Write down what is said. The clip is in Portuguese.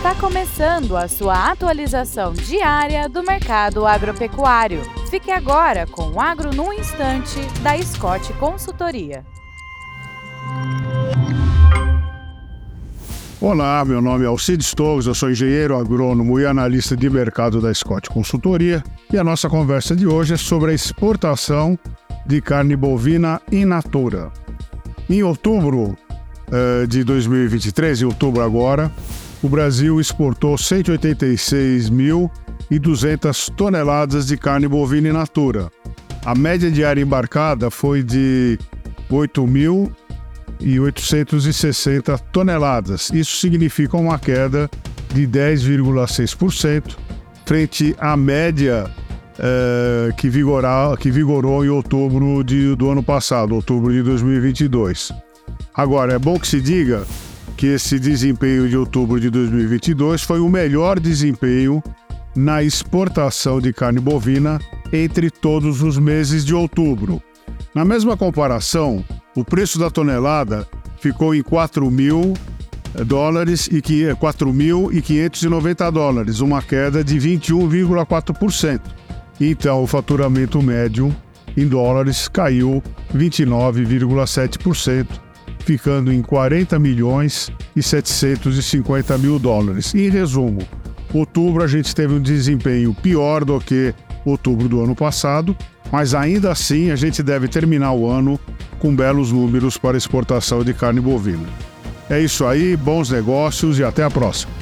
Está começando a sua atualização diária do mercado agropecuário. Fique agora com o Agro no Instante, da Scott Consultoria. Olá, meu nome é Alcide Stokes, eu sou engenheiro agrônomo e analista de mercado da Scott Consultoria e a nossa conversa de hoje é sobre a exportação de carne bovina in natura. Em outubro uh, de 2023, em outubro agora, o Brasil exportou 186.200 toneladas de carne bovina in natura. A média diária embarcada foi de 8.860 toneladas. Isso significa uma queda de 10,6% frente à média uh, que, que vigorou em outubro de, do ano passado, outubro de 2022. Agora, é bom que se diga que esse desempenho de outubro de 2022 foi o melhor desempenho na exportação de carne bovina entre todos os meses de outubro. Na mesma comparação, o preço da tonelada ficou em 4 mil dólares e 4.590 dólares, uma queda de 21,4%. Então, o faturamento médio em dólares caiu 29,7% ficando em 40 milhões e 750 mil dólares. Em resumo, outubro a gente teve um desempenho pior do que outubro do ano passado, mas ainda assim a gente deve terminar o ano com belos números para exportação de carne bovina. É isso aí, bons negócios e até a próxima.